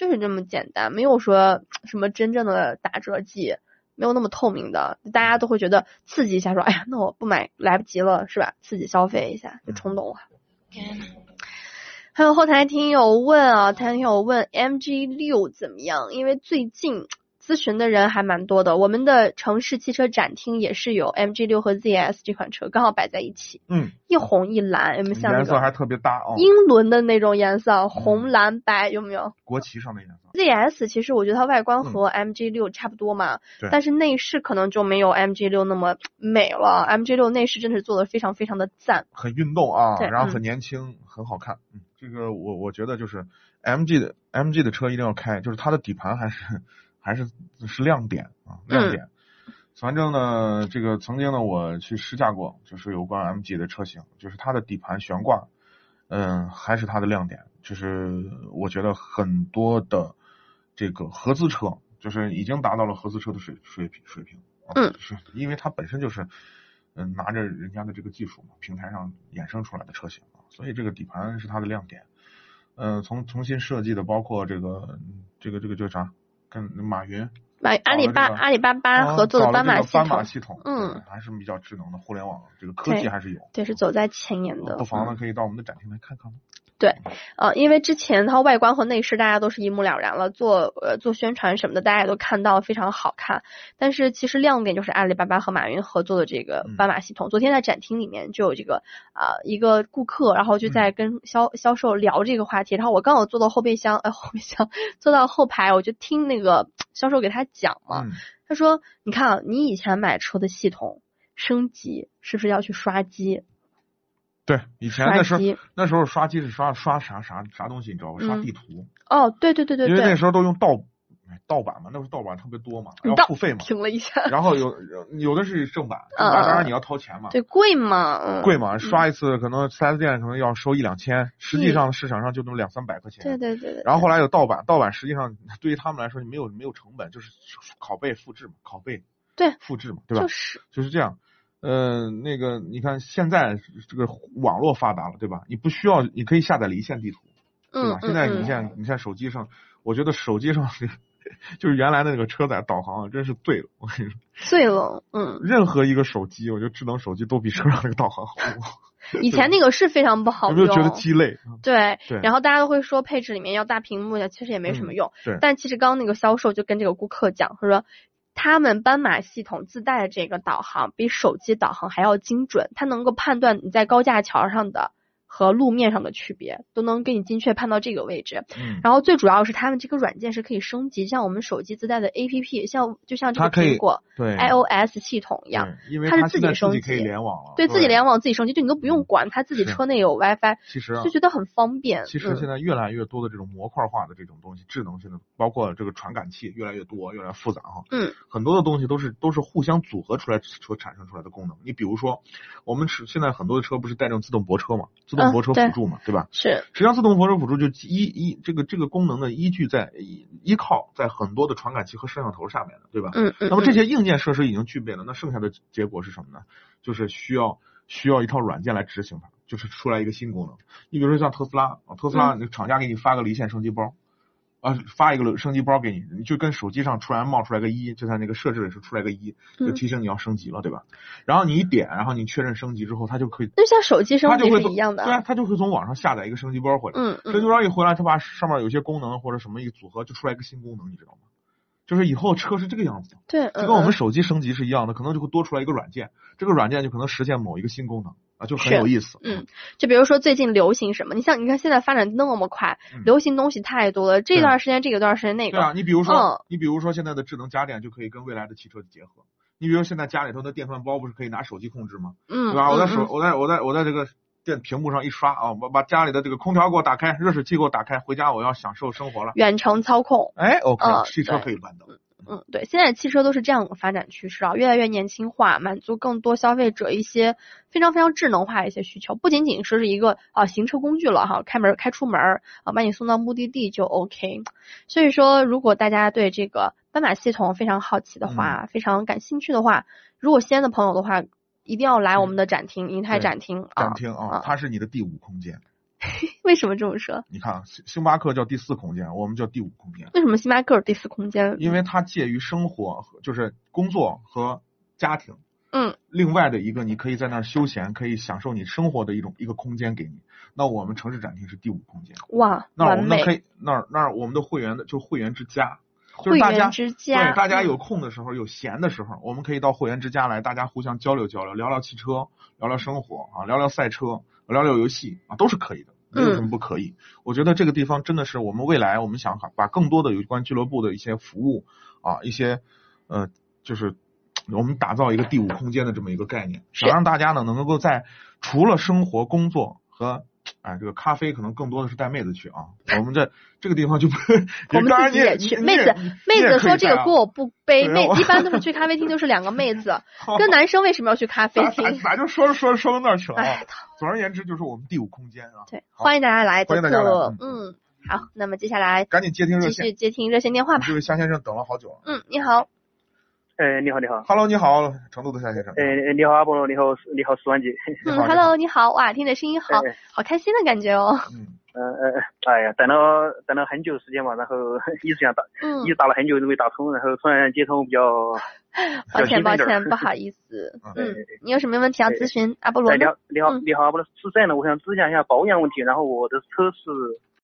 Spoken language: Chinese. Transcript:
就是这么简单，没有说 什么真正的打折季，没有那么透明的，大家都会觉得刺激一下，说哎呀，那我不买来不及了，是吧？刺激消费一下就冲动了。还有后台听友问啊，听友问 MG 六怎么样？因为最近。咨询的人还蛮多的，我们的城市汽车展厅也是有 MG 六和 ZS 这款车刚好摆在一起，嗯，一红一蓝，有没有像颜色还特别搭啊？英伦的那种颜色，红蓝白有没有？国旗上的颜色。ZS 其实我觉得它外观和 MG 六差不多嘛，但是内饰可能就没有 MG 六那么美了。MG 六内饰真的是做的非常非常的赞，很运动啊，然后很年轻，很好看。嗯，这个我我觉得就是 MG 的 MG 的车一定要开，就是它的底盘还是。还是是亮点啊，亮点。反正呢，这个曾经呢，我去试驾过，就是有关 MG 的车型，就是它的底盘悬挂，嗯，还是它的亮点。就是我觉得很多的这个合资车，就是已经达到了合资车的水水平水平。嗯，是因为它本身就是嗯拿着人家的这个技术嘛，平台上衍生出来的车型啊，所以这个底盘是它的亮点。嗯，从重新设计的，包括这个这个这个叫啥？跟马云、马阿里巴阿里巴巴合作的斑马系统，嗯，还是比较智能的互联网，这个科技还是有，对，是走在前沿的。不妨呢，可以到我们的展厅来看看。对，呃，因为之前它外观和内饰大家都是一目了然了，做呃做宣传什么的，大家也都看到非常好看。但是其实亮点就是阿里巴巴和马云合作的这个斑马系统。昨天在展厅里面就有这个啊一个顾客，然后就在跟销销售聊这个话题。然后我刚好坐到后备箱，呃后备箱坐到后排，我就听那个销售给他讲嘛。他说：“你看啊，你以前买车的系统升级是不是要去刷机？”对，以前那时候那时候刷机是刷刷啥啥啥东西，你知道吧？刷地图。哦，对对对对。因为那时候都用盗盗版嘛，那时候盗版特别多嘛，要付费嘛。停了一下。然后 有有的是正版，正版当然你要掏钱嘛。对，贵嘛。贵嘛，刷一次可能四 S 店可能要收一两千，实际上市场上就那么两三百块钱。对对对。然后后来有盗版，盗版实际上对于他们来说没有没有成本，就是拷贝复制嘛，拷贝。对。复制嘛，对吧？就是。就是这样。嗯，那个你看现在这个网络发达了，对吧？你不需要，你可以下载离线地图，对吧？现在你像你像手机上，我觉得手机上 就是原来的那个车载导航真是醉了，我跟你说。醉了，嗯。任何一个手机，我觉得智能手机都比车上那个导航好。以前那个是非常不好用。有没有觉得鸡肋？对。对。然后大家都会说配置里面要大屏幕的，其实也没什么用。对。但其实刚刚那个销售就跟这个顾客讲，他说。他们斑马系统自带的这个导航比手机导航还要精准，它能够判断你在高架桥上的。和路面上的区别都能给你精确判到这个位置，嗯，然后最主要是他们这个软件是可以升级，像我们手机自带的 A P P，像就像这个苹果对 I O S 系统一样，因为它是自己升级，可以联网了，对自己联网自己升级，就你都不用管，它自己车内有 WiFi，其实就觉得很方便。其实现在越来越多的这种模块化的这种东西，智能性的，包括这个传感器越来越多，越来越复杂哈，嗯，很多的东西都是都是互相组合出来所产生出来的功能。你比如说，我们是现在很多的车不是带这种自动泊车嘛，自动泊车辅助嘛。对吧？是，实际上自动泊车辅助就依依这个这个功能的依据在依靠在很多的传感器和摄像头上面的，对吧？嗯嗯。那么这些硬件设施已经具备了，那剩下的结果是什么呢？就是需要需要一套软件来执行它，就是出来一个新功能。你比如说像特斯拉，特斯拉厂家给你发个离线升级包。啊，发一个升级包给你，你就跟手机上突然冒出来个一，就在那个设置里是出来个一，就提醒你要升级了，对吧？然后你一点，然后你确认升级之后，它就可以，就像手机升级是一样的，对啊，它就会从网上下载一个升级包回来，嗯嗯，升级包一回来，它把上面有些功能或者什么一组合，就出来一个新功能，你知道吗？就是以后车是这个样子的，对，就跟我们手机升级是一样的，可能就会多出来一个软件，这个软件就可能实现某一个新功能。啊，就很有意思。嗯，就比如说最近流行什么，你像你看现在发展那么快，流行东西太多了。这段时间这个段时间那个。对啊，你比如说，你比如说现在的智能家电就可以跟未来的汽车结合。你比如现在家里头的电饭煲不是可以拿手机控制吗？嗯，对吧？我在手，我在我在我在这个电屏幕上一刷啊，我把家里的这个空调给我打开，热水器给我打开，回家我要享受生活了。远程操控。哎，OK，汽车可以办到。嗯，对，现在汽车都是这样的发展趋势啊，越来越年轻化，满足更多消费者一些非常非常智能化的一些需求，不仅仅说是一个啊行车工具了哈，开门开出门啊，把你送到目的地就 OK。所以说，如果大家对这个斑马系统非常好奇的话，非常感兴趣的话，如果西安的朋友的话，一定要来我们的展厅银泰展厅啊展厅啊，它是你的第五空间。为什么这么说？你看，星星巴克叫第四空间，我们叫第五空间。为什么星巴克是第四空间？因为它介于生活，就是工作和家庭。嗯。另外的一个，你可以在那儿休闲，可以享受你生活的一种一个空间给你。那我们城市展厅是第五空间。哇，那我们可以那儿那儿我们的会员的就会员之家，就是大家对大家有空的时候有闲的时候，我们可以到会员之家来，大家互相交流交流，聊聊汽车，聊聊生活啊，聊聊赛车。聊聊游戏啊，都是可以的，没有什么不可以。我觉得这个地方真的是我们未来，我们想把更多的有关俱乐部的一些服务啊，一些呃，就是我们打造一个第五空间的这么一个概念，想让大家呢能够在除了生活、工作和。哎，这个咖啡可能更多的是带妹子去啊，我们这这个地方就不，我们自己也去。妹子，妹子说这个锅我不背，妹一般都是去咖啡厅就是两个妹子，跟男生为什么要去咖啡厅？咋就说着说着说到那儿去了啊？总而言之就是我们第五空间啊。对，欢迎大家来，欢迎大家来。嗯，好，那么接下来赶紧接听热线，继续接听热线电话吧。这位夏先生等了好久了。嗯，你好。哎，你好，你好，Hello，你好，成都的夏先生。哎，你好，阿波罗，你好，你好，史万杰。嗯，Hello，你好，哇，听着声音好好开心的感觉哦。嗯，呃呃，哎呀，等了等了很久时间嘛，然后 一直想打，一直打了很久都没打通，然后突然接通比较。抱歉，抱歉，不好 意思。嗯，你有什么问题要咨询阿波罗？你好，你好，你好，阿波罗，是这样的，我想咨询一下保养问题，然后我的车是